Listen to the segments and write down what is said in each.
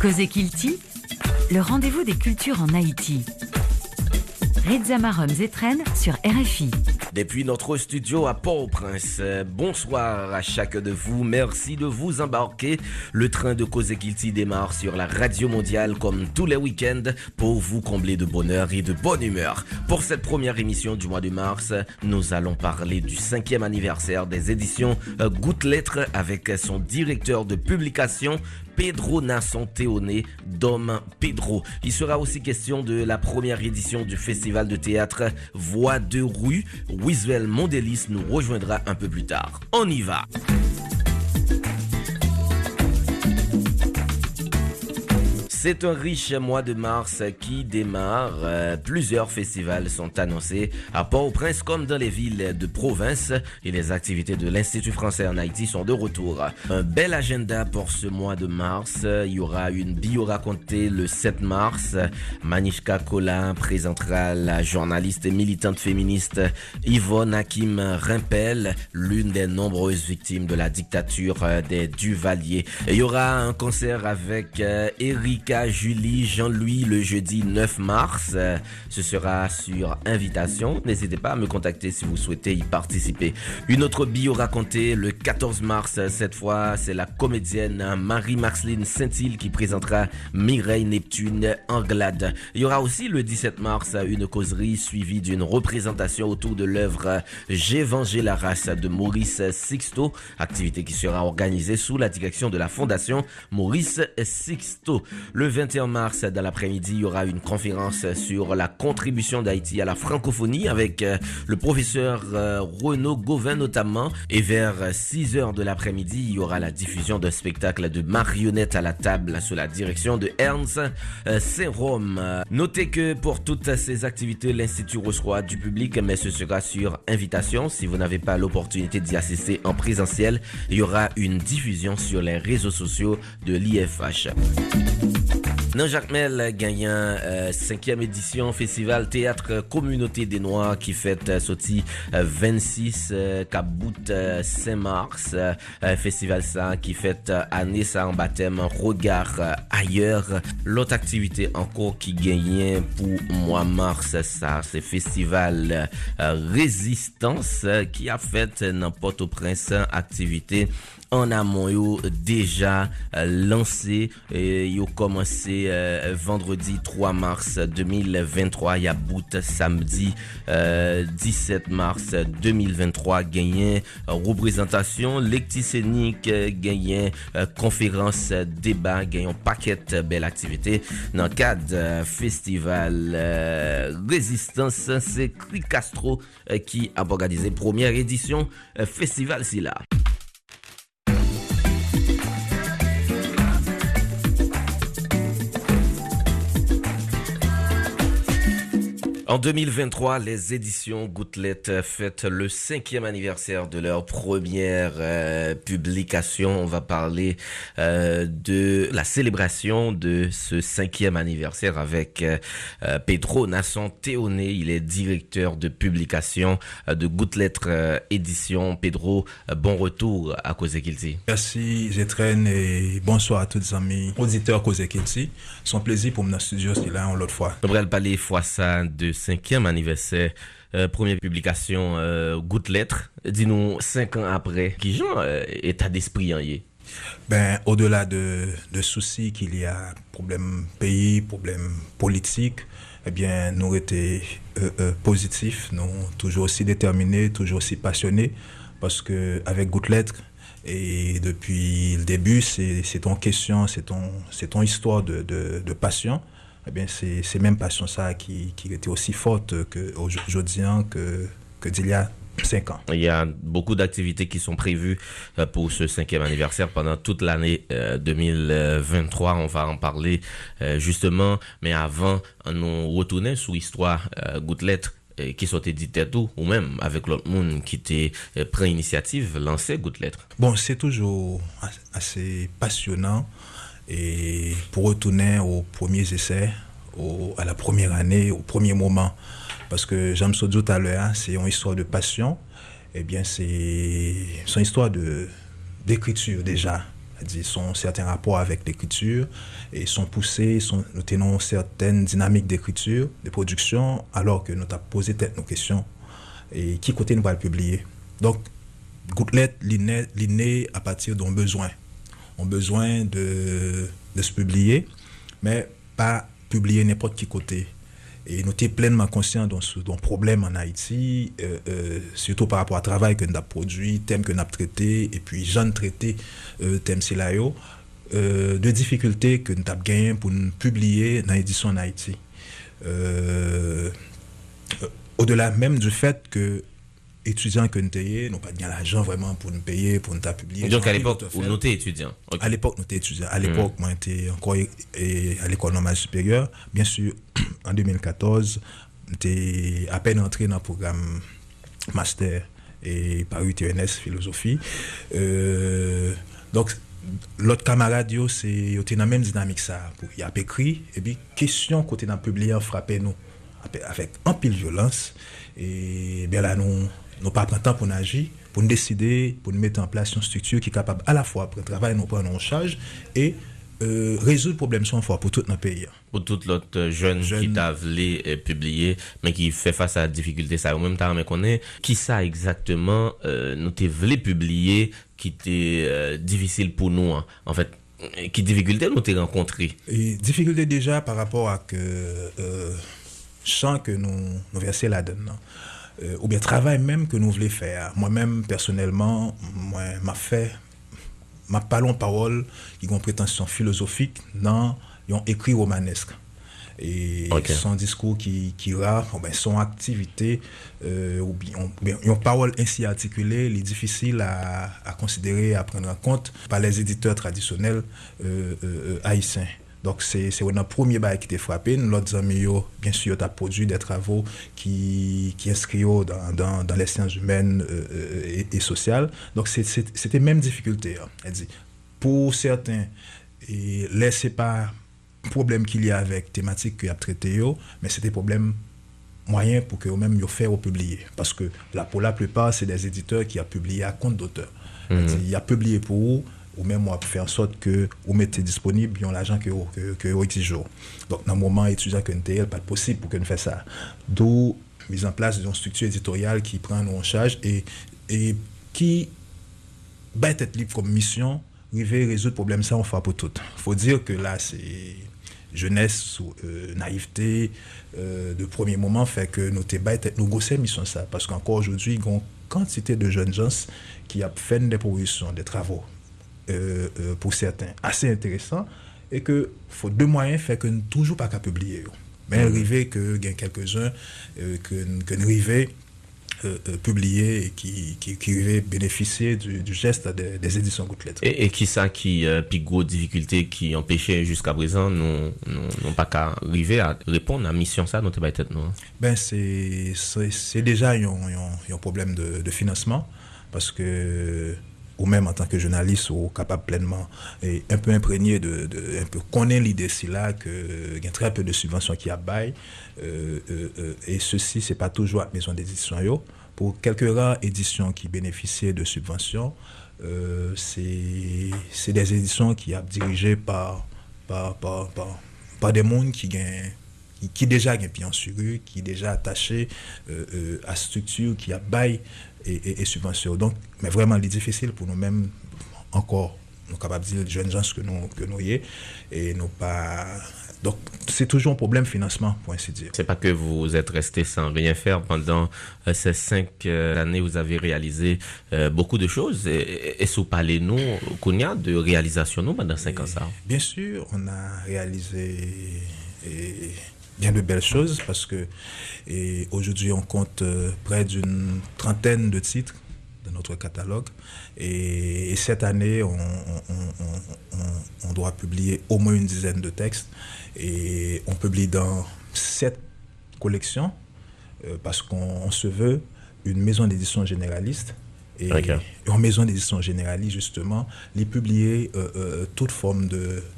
Cosé Kilti, le rendez-vous des cultures en Haïti. Reza Marom Zetren sur RFI. Depuis notre studio à Port-au-Prince, bonsoir à chacun de vous. Merci de vous embarquer. Le train de Guilty démarre sur la radio mondiale comme tous les week-ends pour vous combler de bonheur et de bonne humeur. Pour cette première émission du mois de mars, nous allons parler du cinquième anniversaire des éditions Goutte Lettres avec son directeur de publication, Pedro Nasson Théoné, Dom Pedro. Il sera aussi question de la première édition du festival de théâtre Voix de rue. Wiswell Mondelis nous rejoindra un peu plus tard. On y va! C'est un riche mois de mars qui démarre. Euh, plusieurs festivals sont annoncés à Port-au-Prince comme dans les villes de province et les activités de l'Institut français en Haïti sont de retour. Un bel agenda pour ce mois de mars. Il y aura une bio racontée le 7 mars. Manishka Kola présentera la journaliste et militante féministe Yvonne Hakim Rimpel, l'une des nombreuses victimes de la dictature des Duvaliers. Il y aura un concert avec Eric Julie, Jean-Louis le jeudi 9 mars. Ce sera sur invitation. N'hésitez pas à me contacter si vous souhaitez y participer. Une autre bio racontée le 14 mars. Cette fois, c'est la comédienne Marie-Marceline Saint-Île qui présentera Mireille Neptune Anglade. Il y aura aussi le 17 mars une causerie suivie d'une représentation autour de l'œuvre J'évangile la race de Maurice Sixto, activité qui sera organisée sous la direction de la Fondation Maurice Sixto. Le 21 mars, dans l'après-midi, il y aura une conférence sur la contribution d'Haïti à la francophonie avec euh, le professeur euh, Renaud Gauvin notamment. Et vers 6 heures de l'après-midi, il y aura la diffusion d'un spectacle de marionnettes à la table sous la direction de Ernst euh, Saint-Rome. Notez que pour toutes ces activités, l'Institut reçoit du public, mais ce sera sur invitation. Si vous n'avez pas l'opportunité d'y assister en présentiel, il y aura une diffusion sur les réseaux sociaux de l'IFH. Non, Jacques Mel gagnant euh, cinquième édition Festival Théâtre Communauté des Noirs qui fête euh, sorti 26 euh, Kabout Saint-Mars. festival ça qui fête année ça en baptême Regard ailleurs. L'autre activité encore qui gagnait pour mois mars ça c'est Festival Résistance qui a fait n'importe au prince activité en amont yo déjà lancé et yo commencé euh, vendredi 3 mars 2023. Il y a bout samedi 17 euh, mars 2023. Gagné euh, représentation lecticénique, gagné conférence, débat, gagné paquet belle activité dans le cadre festival Résistance. C'est Cri Castro qui a organisé première édition festival si là. En 2023, les éditions Gouttelette fêtent le cinquième anniversaire de leur première euh, publication. On va parler euh, de la célébration de ce cinquième anniversaire avec euh, Pedro Nasson Théoné. Il est directeur de publication de Gouttelette Édition. Pedro, bon retour à Cause Merci Zetren et bonsoir à tous les amis auditeurs C'est un plaisir pour le studio, c'est là, l'autre fois. On va parler fois ça de cinquième anniversaire, euh, première publication euh, Goutte Lettre. Dis-nous, cinq ans après, qui genre euh, état d'esprit en y ben, au-delà de, de soucis qu'il y a, problème pays, problème politique, eh bien, nous été euh, positifs, nous toujours aussi déterminés, toujours aussi passionnés, parce que avec Goutte Lettre, et depuis le début, c'est ton question, c'est ton, ton histoire de, de passion eh bien, c'est même passion ça qui, qui était aussi forte qu'aujourd'hui que, que d'il y a cinq ans. Il y a beaucoup d'activités qui sont prévues euh, pour ce cinquième anniversaire pendant toute l'année 2023. Euh, On va en parler euh, justement, mais avant, nous retourner sous l'histoire Gouttelette qui sont édité tout, ou même avec l'autre monde qui était pris initiative, lancer Gouttelette. Bon, c'est toujours assez passionnant et pour retourner aux premiers essais, à la première année, au premier moment. Parce que j'aime ce tout à l'heure, c'est une histoire de passion. Eh bien, c'est une histoire d'écriture déjà. Ils sont certains rapports avec l'écriture et sont poussés, nous tenons certaines dynamiques d'écriture, de production, alors que nous avons posé peut-être nos questions et qui côté nous va le publier. Donc, Gouttelette, l'inné à partir d'un besoin. On besoin de, se publier, mais pas publier n'importe qui côté. Et nous sommes pleinement conscients de ce problème en Haïti, euh, euh, surtout par rapport au travail que nous avons produit, thème que nous avons traité, et puis j'en traité euh, thème Silayo, euh, de difficultés que nous avons gagnées pour nous publier dans l'édition en Haïti. Au-delà même du fait que étudiants que nous n'ont pas de l'argent vraiment pour nous payer, pour nous publier. Donc à l'époque, où nous étions étudiants À l'époque, nous étions étudiants. À l'époque, moi, j'étais encore à l'école normale supérieure. Bien sûr, en 2014, j'étais à peine entré dans le programme master et par UTNS philosophie. Euh, donc, l'autre camarade, c'est dans la même dynamique. Ça. Il a écrit, et puis, question côté dans publié, frappé nous avec un pile violence. Et bien là, nous nous pas prendre temps pour agir, pour nous décider, pour nous mettre en place une structure qui est capable à la fois de travailler, nous prendre en charge et euh, résoudre le problème sans fois pour tout notre pays. Pour tout l'autre jeune, qui t'a voulu euh, publier, mais qui fait face à la difficulté, ça, au même temps, mais qu'on est, qui ça exactement, euh, nous t'es voulu publier, qui était euh, difficile pour nous, hein? en fait, qui difficulté nous t'es rencontré? Et difficulté déjà par rapport à que, euh, chant que nous, nous versons là-dedans. Euh, ou bien travail même que nous voulons faire. Moi-même, personnellement, moi, m'a fait, ma parole parole qui ont prétention philosophique dans ont écrit romanesque. Et son discours qui, qui ben, son activité, euh, ou bien, une parole ainsi articulée, il est difficile à, à, considérer, à prendre en compte par les éditeurs traditionnels euh, haïtiens. Donc, c'est un premier bail qui était frappé. L'autre ami, bien sûr, a produit des travaux qui, qui inscrivent dans, dans, dans les sciences humaines euh, euh, et, sociales. Donc, c'était même difficulté. Hein. Elle dit, pour certains, et laissez pas problème qu'il y a avec thématique qu'il a traité, mais c'était problème moyen pour que eux-mêmes le faire publier. Parce que là, pour la plupart, c'est des éditeurs qui ont publié à compte d'auteur. Mm Il a publié pour vous ou même moi faire en sorte que vous mettez disponible l'argent que vous que, que Donc dans le moment étudiant que nous pas possible pour que nous fassions ça. D'où mise en place d'une structure éditoriale qui prend nous en charge et, et qui va être libre comme mission arriver résoudre le problème ça on fait pour tout. faut dire que là c'est jeunesse euh, naïveté euh, de premier moment fait que nous nous grossons mission ça parce qu'encore aujourd'hui il y a une quantité de jeunes gens qui ont fait des propositions des travaux euh, euh, pour certains assez intéressant et que faut deux moyens fait que nous toujours pas qu'à publier mais mm -hmm. arriver que gain quelques-uns euh, que que nous arriver euh, euh, publier et qui, qui, qui bénéficier du, du geste des, des éditions Gouttelettes. Et, et qui ça qui, euh, gros difficultés qui empêchaient jusqu'à présent, nous n'ont pas qu'à arriver à répondre à la mission ça, notre tête, non? Ben, c'est déjà un, problème de, de financement parce que ou même en tant que journaliste, ou capable pleinement et un peu imprégné de, de un peu connaître l'idée si là que il y a très peu de subventions qui abaillent euh, euh, euh, et ceci c'est pas toujours à maison d'édition pour quelques rares éditions qui bénéficiaient de subventions euh, c'est des éditions qui sont dirigées par par, par, par, par des mondes qui gagnent qui, déjà gagne pied en qui déjà attaché euh, euh, à structure qui a et, et. Donc, mais vraiment, il est difficile pour nous-mêmes encore, nous capables de dire les jeunes gens que nous, que nous y est, et nous pas. Donc, c'est toujours un problème financement, pour ainsi dire. C'est pas que vous êtes resté sans rien faire pendant euh, ces cinq euh, années, vous avez réalisé euh, beaucoup de choses. Et, et, et parlez-nous, Kounia, de réalisation, nous, pendant cinq et, ans, ça? Bien sûr, on a réalisé. Et bien de belles choses parce que aujourd'hui on compte euh, près d'une trentaine de titres dans notre catalogue. Et, et cette année on, on, on, on, doit publier au moins une dizaine de textes. Et on publie dans sept collections euh, parce qu'on se veut une maison d'édition généraliste. Et okay. en maison d'édition généraliste justement les publier euh, euh, toute forme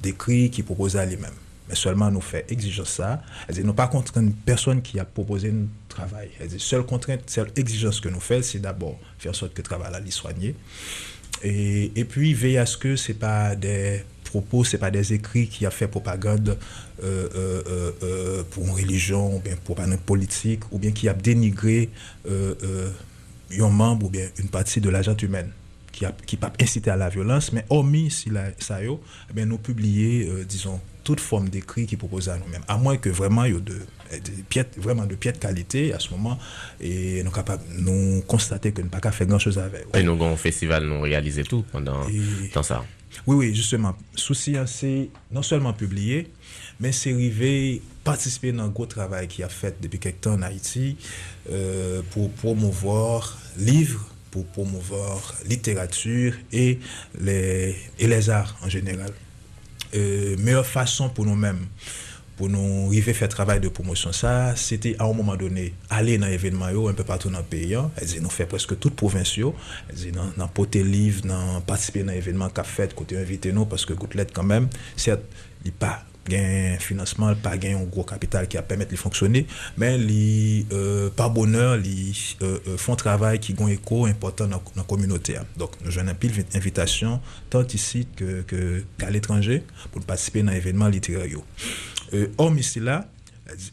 d'écrit qui proposait à lui-même Mais seulement nous fait exigence ça. Elle nous pas contre une personne qui a proposé un travail. Elle seule contrainte, seule exigence que nous faisons, c'est d'abord faire en sorte que le travail soit soigné. Et, et, puis veiller à ce que ce pas des propos, ce pas des écrits qui a fait propagande euh, euh, euh, pour une religion, ou bien pour une politique, ou bien qui a dénigré un membre ou bien une partie de l'agent humaine qui a qui pas incité à la violence, mais hormis si ça eh nous publier, disons, toute forme d'écrit qui propose à nous-mêmes, à moins que vraiment il y ait de, de piètre, vraiment de piètre qualité à ce moment, et nous capables nous constater que nous pas qu'à faire grand-chose avec. Et nous, au festival, nous réaliser tout pendant et... dans ça. Oui, oui, justement. Souci, c'est non seulement publié, mais c'est arrivé participer dans un gros travail qui a fait depuis quelque temps en Haïti euh, pour promouvoir livres, pour promouvoir littérature et les, et les arts en général. Euh, meilleure façon pour nous-mêmes pour nous arriver à faire travail de promotion. Ça c'était à un moment donné aller dans l'événement un peu partout dans le pays nous fait presque toutes provinciaux elle dit dans, dans porter livre dans participer dans l'événement qu'a fait côté invité nous parce que Gouttelette quand même certes il pas gain financement pas gain un gros capital qui a permettre de fonctionner mais les euh, par bonheur les euh, font travail qui ont écho important dans la communauté. Donc nous avons un pile invitation tant ici que qu'à qu l'étranger pour participer dans l'événement littéraire euh, hormis ici là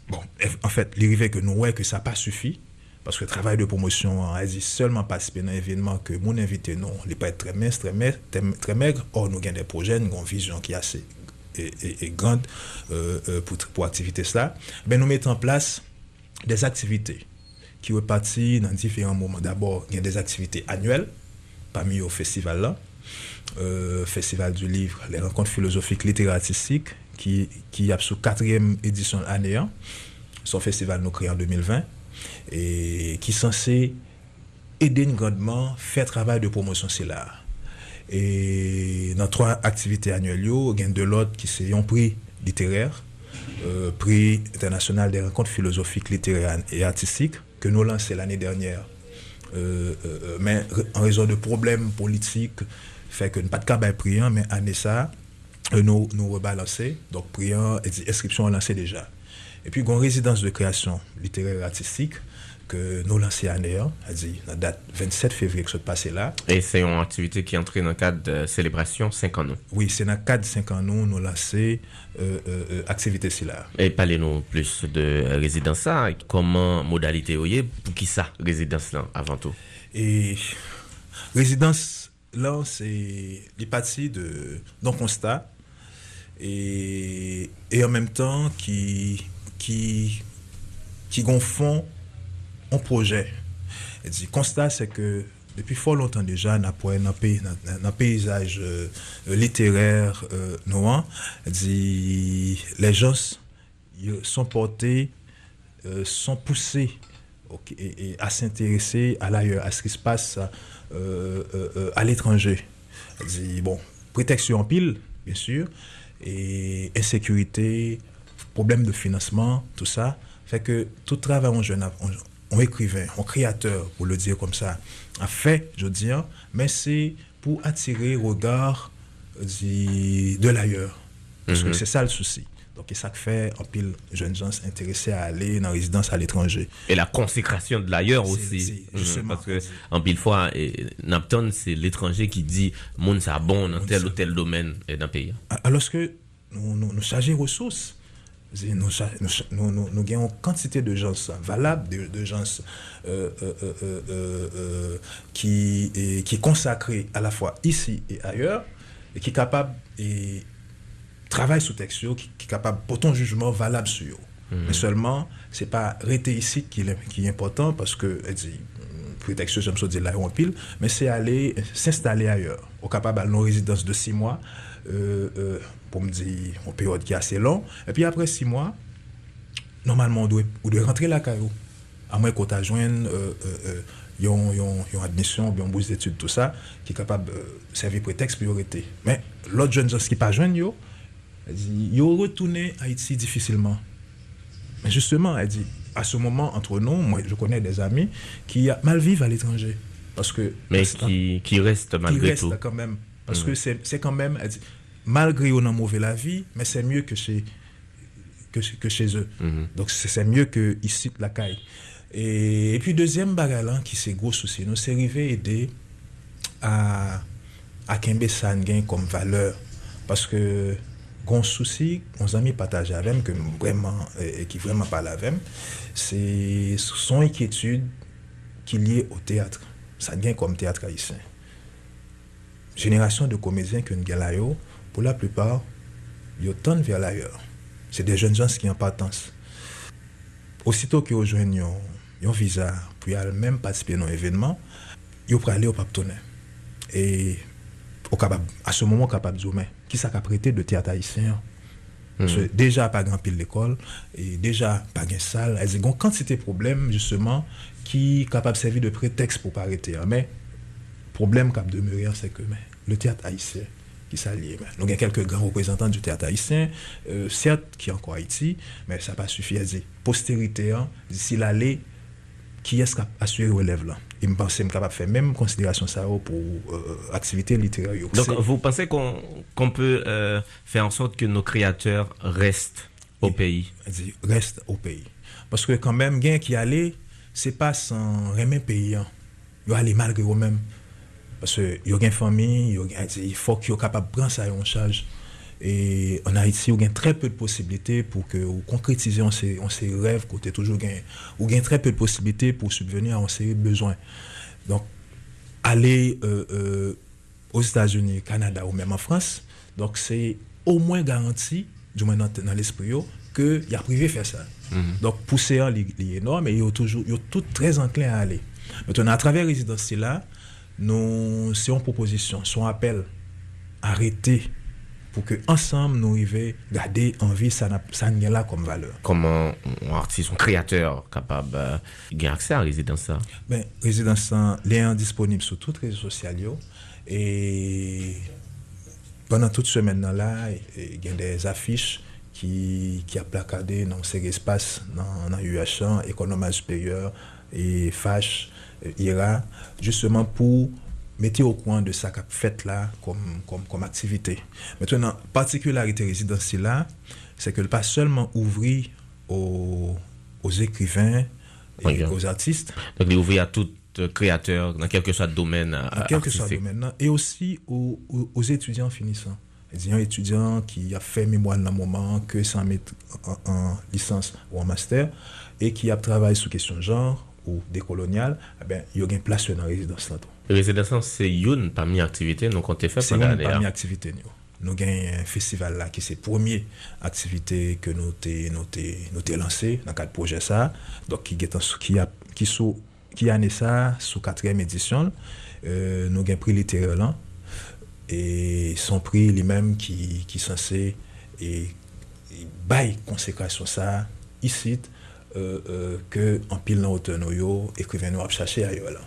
bon en fait l'arrivée que nous ouais que ça pas suffit parce que le travail de promotion en Asie seulement participer dans l'événement que mon invité non il pas être très mince très maigre très maigre. Or nous avons des projets nous avons une vision qui est assez et, grande euh, pour, pour activité cela, ben nous mettons en place des activités qui repartissent dans différents moments. D'abord, il y a des activités annuelles parmi au festival là, euh, festival du livre, les rencontres philosophiques littéraires artistiques qui qui a sous quatrième édition année, son festival nous créé en 2020 et qui est censé aider grandement faire travail de promotion c'est et dans trois activités annuelles, il y a de l'autre qui c'est un prix littéraire, euh, prix international des rencontres philosophiques, littéraires et artistiques, que nous lançons l'année dernière. Euh, euh, mais en raison de problèmes politiques, fait que pas de cas prix, mais année ça, nous, nous rebalancer. Donc, priant, inscription lancée déjà. Et puis, une résidence de création littéraire et artistique, que nous lançons année, dit la date 27 février que se passe là. Et c'est une activité qui entre dans le cadre de célébration 5 ans. Oui, c'est dans le cadre de 5 ans nous lançons euh, euh, activité là. Et parlez-nous plus de résidence ça, comment modalité voyez pour qui ça résidence là avant tout? Et résidence là c'est les parties de d'un constat et, et en même temps qui qui qui gonfont un projet. Et dit, constat, c'est que depuis fort longtemps déjà, dans le paysage euh, littéraire euh, noir, les gens sont portés, euh, sont poussés à s'intéresser à l'ailleurs, à ce qui se passe à l'étranger. dit, bon, protection en pile, bien sûr, et insécurité, problème de financement, tout ça, fait que tout travail en jeune, un écrivain, un créateur, pour le dire comme ça, a fait, je veux dire, mais c'est pour attirer le regard de, de l'ailleurs. Parce mm -hmm. que c'est ça le souci. Donc, c'est ça que fait en pile jeunes gens intéressés à aller dans résidence à l'étranger. Et la consécration de l'ailleurs aussi. Mmh, parce que en pile fois, Napton, c'est l'étranger qui dit monde ça bon dans tel ou tel domaine d'un pays. Alors que nous, nous, nous chargeons ressources nous, nous, nous, une quantité de gens valables, de, de gens euh, euh, euh, qui, est, qui est consacré à la fois ici et ailleurs, et qui est capable de travailler sous texte, qui, qui est capable de porter un jugement valable sur eux. Mm -hmm. Mais seulement, ce n'est pas rester ici qui est, qui est important, parce que, dit, prétexte, j'aime ça dire là en pile, mais c'est aller s'installer ailleurs. Au capable à nos résidences de six mois, euh, euh, pour me dire une période qui est assez longue. Et puis après six mois, normalement, on doit, on doit rentrer la caillou. À moins qu'on t'ajoigne euh, euh, une admission, bourse d'études, tout ça, qui est capable de servir prétexte priorité. Mais l'autre jeune qui pas jeune, yo, elle dit, yo retourné à Haïti difficilement. Mais justement, elle dit, à ce moment, entre nous, moi, je connais des amis qui mal vivent à l'étranger. Parce que. Mais qui, qui restent malgré qui tout. quand même. Parce mmh. que c'est quand même, elle dit, malgré on a mauvais la vie, mais c'est mieux que c'est que, que chez eux. Donc c'est mieux que ici la caille. Et, puis deuxième bagage qui c'est gros souci, nous c'est arrivé aider à à Kembe ça comme valeur parce que grand souci, nos amis partagent avec que vraiment et qui vraiment parlent avec c'est son inquiétude qui est liée au théâtre. Ça gagne comme théâtre haïtien. Génération de comédiens que nous avons, pour la plupart, ils tournent vers l'ailleurs. C'est des jeunes gens qui ont partance. Aussitôt qu'ils rejoignent un visa, puis ils même participer à un événement, ils vont aller au Paptonnet. Et au capable, à ce moment, capable de dire, qui s'est prêté de théâtre haïtien? Hmm. Déjà, pas grand pile l'école, et déjà, pas grand salle. Elles ont une quantité de problèmes, justement, qui sont capables de servir de prétexte pour pas arrêter. Hein. Mais, le problème qui a demeuré, c'est que le théâtre haïtien, qui s'allie. Nous avons quelques grands représentants du théâtre haïtien, euh, certes, qui sont encore Haïti, mais ça n'a pas suffi à dire. Postérité, hein, d'ici l'allée, qui est-ce qui a assuré le relève là? Il me pense que capable de faire même considération ça pour euh, activité littéraire. Donc vous pensez qu'on peut euh, faire en sorte que nos créateurs restent au pays? Restent au pays. Parce que quand même, gain qui allait, c'est pas sans remettre pays. Hein. Ils aller malgré eux-mêmes. Parce qu'il y a une famille, il faut qu'ils soient capables de prendre ça en charge. Et en Haïti, il y a très peu de possibilités pour que vous concrétiser on ces, rêves, côté toujours gain. Il y a très peu de possibilités pour subvenir à ces besoins. Donc, aller euh, euh, aux États-Unis, Canada ou même en France, donc c'est au moins garanti, du moins dans, l'esprit, qu'il y a privé faire ça. Mm-hmm. Donc, pousser est énorme et ils sont toujours, tout très enclins à aller. Maintenant, à travers résidence là, nous, c'est une proposition, c'est un appel, arrêter pour que ensemble nous arrivions garder en vie ça ça là comme valeur. Comment un artiste, un créateur capable euh, de accès à résidence ça? Ben résidence est disponible sur toutes les réseaux sociaux et pendant toute semaine là il y a des affiches qui qui a placardé dans ces espaces dans, dans UH, économie supérieure et FACH, IRA justement pour mettez au coin de ça qu'a fait là comme, comme, comme activité. Maintenant, particularité résidentielle là, c'est que pas seulement ouvrir aux, aux écrivains et aux artistes. Donc, il ouvrir à tout créateur dans quel que soit le domaine. Dans quel que soit le domaine. Et aussi aux, aux, étudiants finissants. Les étudiants qui ont fait mémoire dans le moment, que ça mettre en, licence ou en master, et qui a travaillé sur question de genre ou dekolonyal, eh yon gen plasyon nan rezidans lan ton. Rezidans lan se yon pa mi aktivite nou kon te fe? Se yon pa mi aktivite nou. Nou gen yon festival la ki se premier aktivite ke nou te, nou te, nou te lanse nan kat proje sa. Dok ki getan sou ki, a, ki, sou, ki ane sa sou katrem edisyon. Euh, nou gen pri literer lan. E son pri li menm ki, ki sanse e, e bay konsekwasyon sa isit que en pile dans hauteur nous écrivain nous a cherché ailleurs là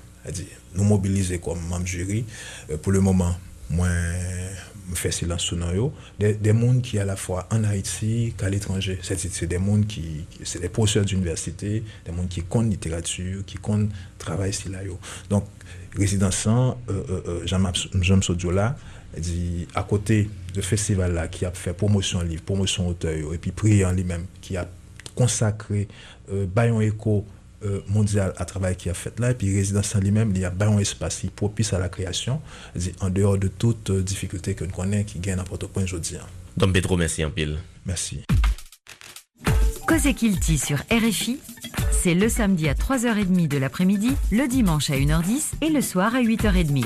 nous mobiliser comme membre jury. Euh, pour le moment, moi, je fais silence sur nous. Des, des gens qui à la fois en Haïti qu'à l'étranger. C'est des gens qui, c'est des professeurs d'université, des gens qui comptent littérature, qui comptent travail ici là. Donc, résidence euh, euh, euh, Jean-Marc Sodjola, dit à côté de festival là qui a fait promotion livre, promotion auteur et puis prier en lui-même qui a consacré euh, Bayon Echo euh, mondial à travail qui a fait là, et puis résidence en lui-même, il y a un espace propice à la création, en dehors de toute euh, difficulté que nous connaissons qui gagne à Port-au-Prince aujourd'hui. Donc, Pedro, merci en pile. Merci. Cosé Kilti sur RFI, c'est le samedi à 3h30 de l'après-midi, le dimanche à 1h10 et le soir à 8h30.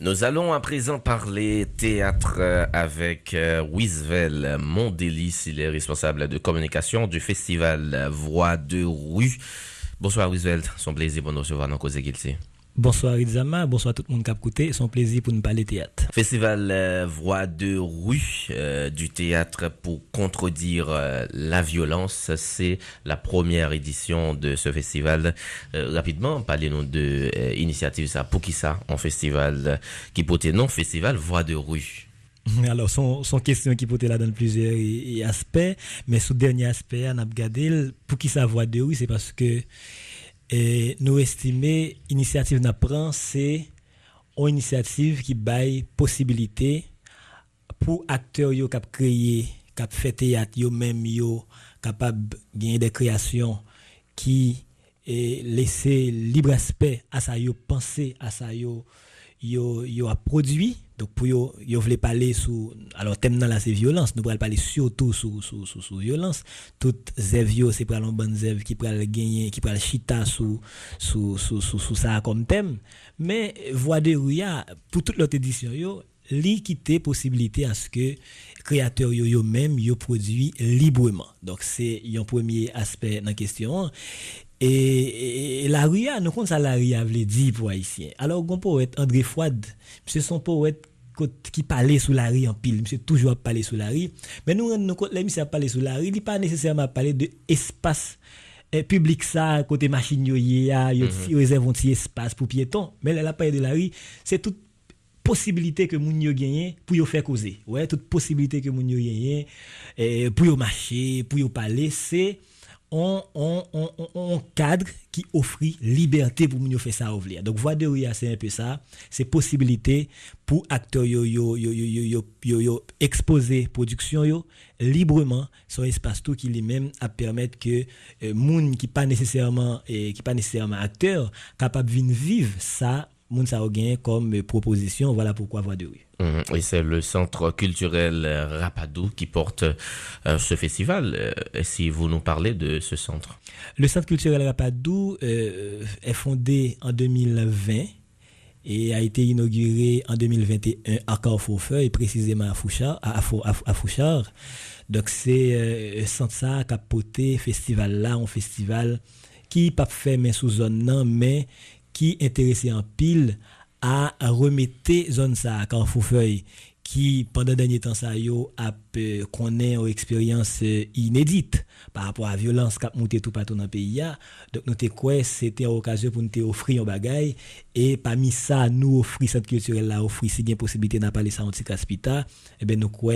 Nous allons à présent parler théâtre euh, avec euh, Wisvel Mondélis. Il est responsable de communication du festival Voix de rue. Bonsoir Wisvel, son plaisir pour nous recevoir dans Cause Bonsoir Itzama, bonsoir tout le monde qui a écouté. C'est un plaisir pour nous parler théâtre. Festival euh, Voix de rue euh, du théâtre pour contredire euh, la violence. C'est la première édition de ce festival. rapidement, parlez-nous de initiative ça. Pour qui ça en festival qui portait non festival Voix de rue? Alors, son, son question qui portait là dans plusieurs aspects, mais sous dernier aspect, on a regardé pour qui ça Voix de rue, c'est parce que nous estimons l'initiative d'apprendre, c'est une initiative qui baille possibilité pour acteurs qui ont créé cap fait théâtre même yo capable gagner des créations qui et laisser libre aspect à ça yo à ça yo yo yo a produit donc pour yo parler sous alors thème dans là c'est violence nous allons parler surtout sous sous, sous violence. Toute zève c'est pour une bonne zève qui pourra gagner qui pourra chita sous ça comme thème mais voix de Rouya pour toute l'autre édition yo possibilité à ce que créateurs yo yo même yo produit librement donc c'est un premier aspect dans la question et, la RIA, nous compte ça la RIA dire pour haïtien. Alors, un poète André Fouad, c'est son poète qui parlait sous la rue en pile, monsieur toujours parlé sous la rue. Mais nous, nous compte, monsieur parlé sous la rue, il pas nécessairement parler de espace eh, public ça, côté machine yo y a, yo mm réserve un petit espace pour piétons. Mais là, la parlé de la rue, c'est toute possibilité que moun yo gagné pour yo faire causer. Ouais, toute possibilité que moun yo gagné eh, pour yo marcher, pour yo parler, c'est on, cadre qui offre liberté pour nous faire ça ouvrir. Donc voix de Ria c'est un peu ça, c'est possibilité pour acteurs yo yo yo yo exposer production yo librement sur espace tout qui lui-même à permettre que euh, moun qui pas nécessairement qui pas nécessairement acteur capable de vivre ça moun ça comme proposition voilà pourquoi voix de rue. Mhm. Et c'est le centre culturel Rapadou qui porte euh, ce festival. Euh, si vous nous parlez de ce centre. Le centre culturel Rapadou euh, est fondé en 2020 et a été inauguré en 2021 à Carrefour et précisément à Fouchard. À, Fouchard. Donc c'est un centre ça porté festival là, un festival qui pas fait mais sous zone non, mais qui intéressé en pile à remettre zone ça quand Foufeuille qui pendant dernier temps ça yo a connaît une expérience euh, inédite par rapport à la violence qui a monté tout partout dans le pays donc nous quoi c'était occasion pour nous offrir un bagage et parmi ça nous offrir cette culturelle là offrir si bien possibilité n'a parler ça en caspita et ben nous quoi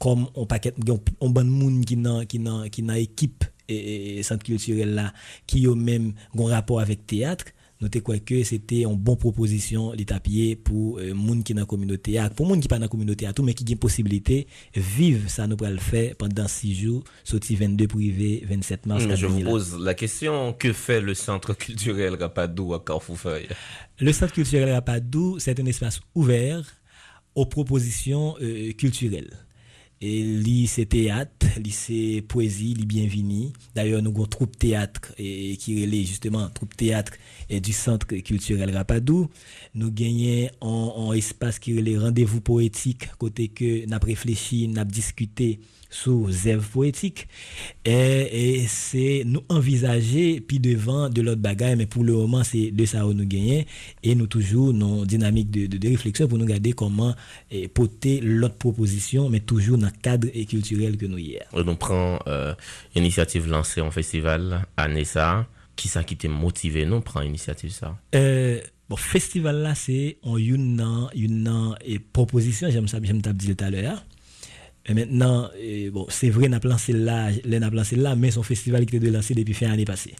comme on paquet on bon monde qui n'a qui n'a qui n'a équipe et, centre culturel là qui ont même un rapport avec théâtre nous quoi que c'était une bonne proposition l'état pied pour les euh, gens qui dans la communauté pour gens qui pas dans la communauté tout mais qui ont possibilité vivre ça nous le faire pendant six jours sorti 22 privé 27 mars je vous pose la question que fait le centre culturel Rapadou à Carrefourfeuille? Le centre culturel Rapadou c'est un espace ouvert aux propositions euh, culturelles et lycée théâtre, lycée poésie, li bienvenue. D'ailleurs, nous avons troupe théâtre et, qui relève justement troupe théâtre et du centre culturel Rapadou. Nous gagnons un, espace qui relève rendez-vous poétique, côté que n'a réfléchi, n'a discuté sous zève poétique et, c'est nous envisager puis devant de l'autre bagaille mais pour le moment c'est de ça où nous gagnons. Et nous toujours nos dynamiques de, de, réflexion pour nous garder comment et, porter l'autre proposition mais toujours dans le cadre et culturel que nous y On nous prend euh, initiative lancée en festival à Nessa qui ça qui t'a motivé? Non prend initiative ça. Euh, bon festival là c'est une une et proposition j'aime ça j'aime dit tout à l'heure et maintenant, bon, c'est vrai, n'a lancé là, n'a lancé là, mais son festival qui était lancé depuis fin année passée.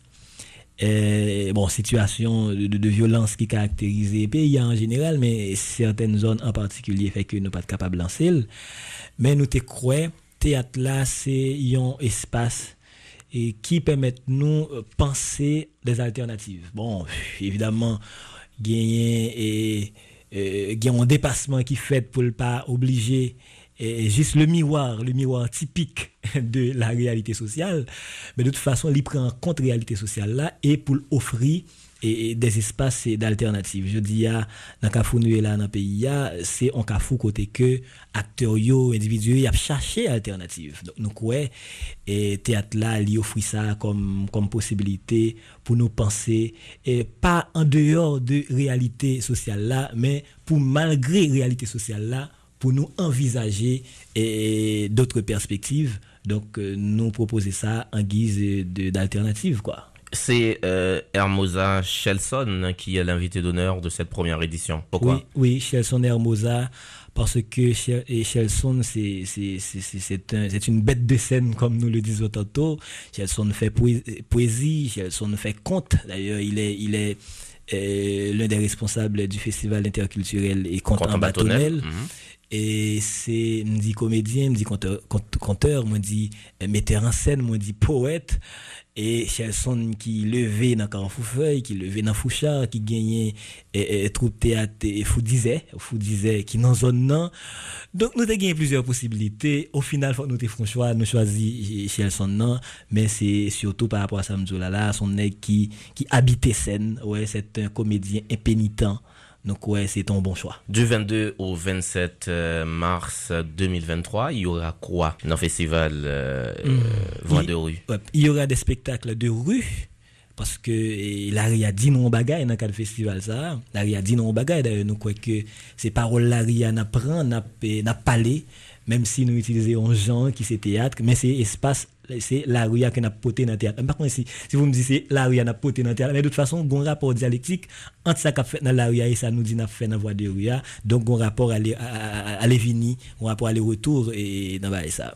Et, bon, situation de, violence qui caractérise le pays en général, mais certaines zones en particulier fait que nous pas capables de lancer. Mais nous te croyons, théâtre là, c'est un espace et qui permet nous penser des alternatives. Bon, évidemment, gagner et, y a un dépassement qui fait pour ne pas obliger est juste le miroir, le miroir typique de la réalité sociale. Mais de toute façon, il prend en compte la réalité sociale là et pour offrir des espaces d'alternatives. Je dis, dans le cas là dans le pays, c'est un cas côté que acteurs individuels, y a cherché alternative. Donc, nous croyons, et théâtre là, il offre ça comme, comme possibilité pour nous penser, et pas en dehors de réalité sociale là, mais pour malgré réalité sociale là, pour nous envisager d'autres perspectives. Donc, euh, nous proposer ça en guise d'alternative, quoi. C'est euh, Hermosa Shelson qui est l'invité d'honneur de cette première édition. Pourquoi? Oui, oui Shelson Hermosa, parce que Shelson, c'est une bête de scène, comme nous le disons tantôt. Shelson fait poésie, Shelson fait conte. D'ailleurs, il est, il est euh, l'un des responsables du festival interculturel et conte en bâtonnel. Et c'est, me dit comédien, me dit conteur, conteur, me dit metteur en scène, me dit poète. Et Chelson qui levait dans Carrefourfeuille, qui levait dans Fouchard, qui gagnait et, et, troupe théâtre et fou disait, fou disait, qui dans zone non. Donc nous avons gagné plusieurs possibilités. Au final, nous avons choix, nous choisi Chelson non, mais c'est surtout par rapport à Samzo là, son nègre qui, qui habitait scène. Ouais, c'est un comédien impénitent donc ouais, c'est ton bon choix. Du 22 au 27 euh, mars 2023, il y aura quoi? Dans le festival euh, hmm. Voix de rue Il y aura des spectacles de rue parce que Larry a dit non bagaille dans le festival ça Larry a dit non bagaille d'ailleurs nous croyons que ces paroles Larry n'a prend n'a parlé même si nous utilisons un genre qui c'est théâtre mais c'est espace c'est la rue qui a poté dans le théâtre. Par contre, si, si vous me dites c'est la rue qui a poté dans le théâtre, mais de toute façon, il y a un rapport dialectique entre ça qu'a fait dans la rue et ça nous dit n'a fait dans la voie de rue. Donc, y a un rapport à l'évini, un rapport à aller-retour et dans ça.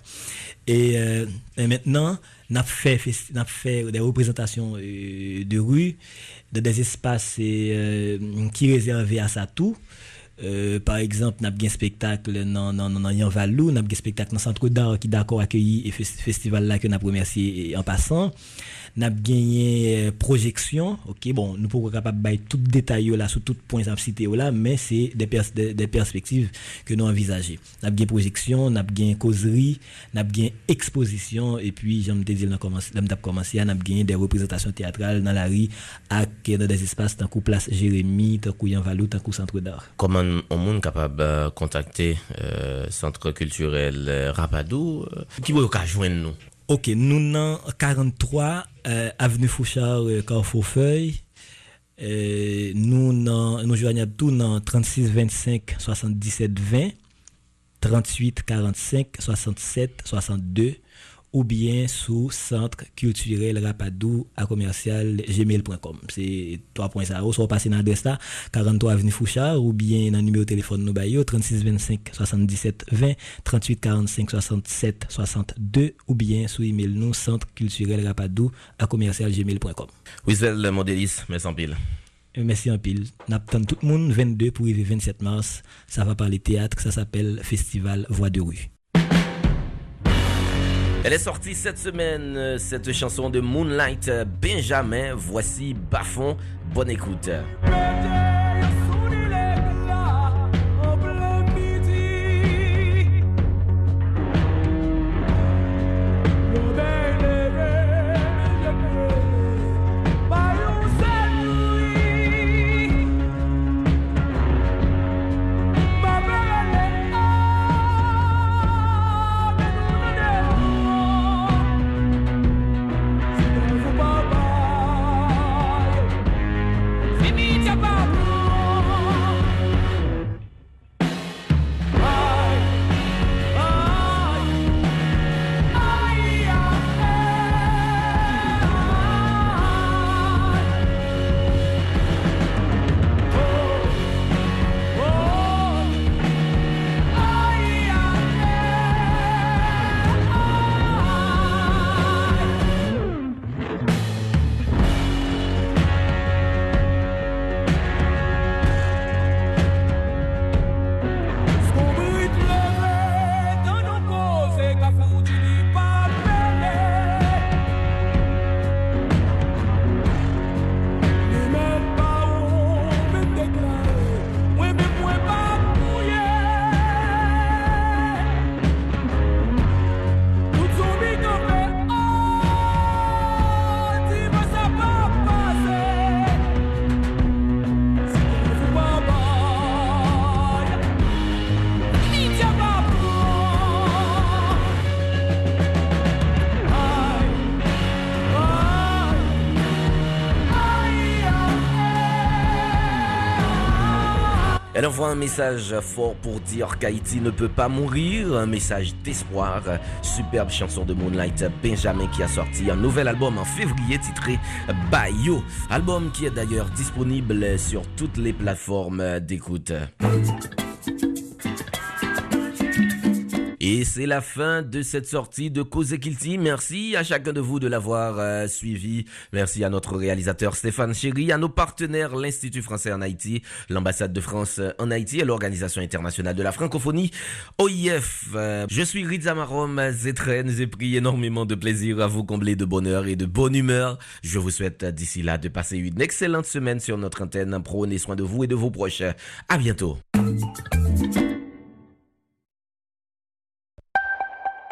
Et, euh, maintenant, n'a fait, fait des représentations euh, de rue, dans des espaces euh, qui réservés à ça tout. Euh, par exemple, n'a un spectacle dans dans dans Yanvalou, n'a un spectacle dans centre d'art qui d'accord accueilli et festival là que n'a remercié en passant n'a gagné euh, projection ok bon nous pouvons capable bailler tout détail là sur tout point cité là mais c'est des, des, perspectives que nous envisageons n'a gagné projection n'a gagné causerie n'a gagné exposition et puis j'aime te dire commencé n'a commencé n'a gagné des représentations théâtrales dans la rue dans des espaces tant que place Jérémy tant que Yanvalou tant que centre d'art. Comment on monde capable de euh, contacter euh, centre culturel Rapadou qui veut joindre nous? Ok, nous avons 43 euh, avenue Fouchard, euh. Euh, nous nous joignons tout dans 36 25 77 20, 38 45 67 62 ou bien sous centre culturel rapadou à commercial gmail.com. C'est 3.0. Soit passer dans l'adresse là, 43 avenue Fouchard ou bien dans le numéro de téléphone nous baillons 36 25 77 20 38 45 67 62 ou bien sous email nous centre culturel rapadou à commercial gmail.com. le Modélis, merci en pile. Euh, merci en pile. N'attend tout le monde 22 pour arriver 27 mars. Ça va parler théâtre, ça s'appelle Festival Voix de rue. Elle est sortie cette semaine, euh, cette chanson de Moonlight Benjamin. Voici Bafon. Bonne écoute. Elle envoie un message fort pour dire qu'Haïti ne peut pas mourir, un message d'espoir. Superbe chanson de Moonlight Benjamin qui a sorti un nouvel album en février titré Bayo. Album qui est d'ailleurs disponible sur toutes les plateformes d'écoute. Et c'est la fin de cette sortie de Cause Kilti. Merci à chacun de vous de l'avoir euh, suivi. Merci à notre réalisateur Stéphane Chéry, à nos partenaires l'Institut français en Haïti, l'ambassade de France en Haïti et l'Organisation internationale de la francophonie, OIF. Euh, je suis Rizamarom Zetren. J'ai pris énormément de plaisir à vous combler de bonheur et de bonne humeur. Je vous souhaite d'ici là de passer une excellente semaine sur notre antenne. Prenez soin de vous et de vos proches. À bientôt.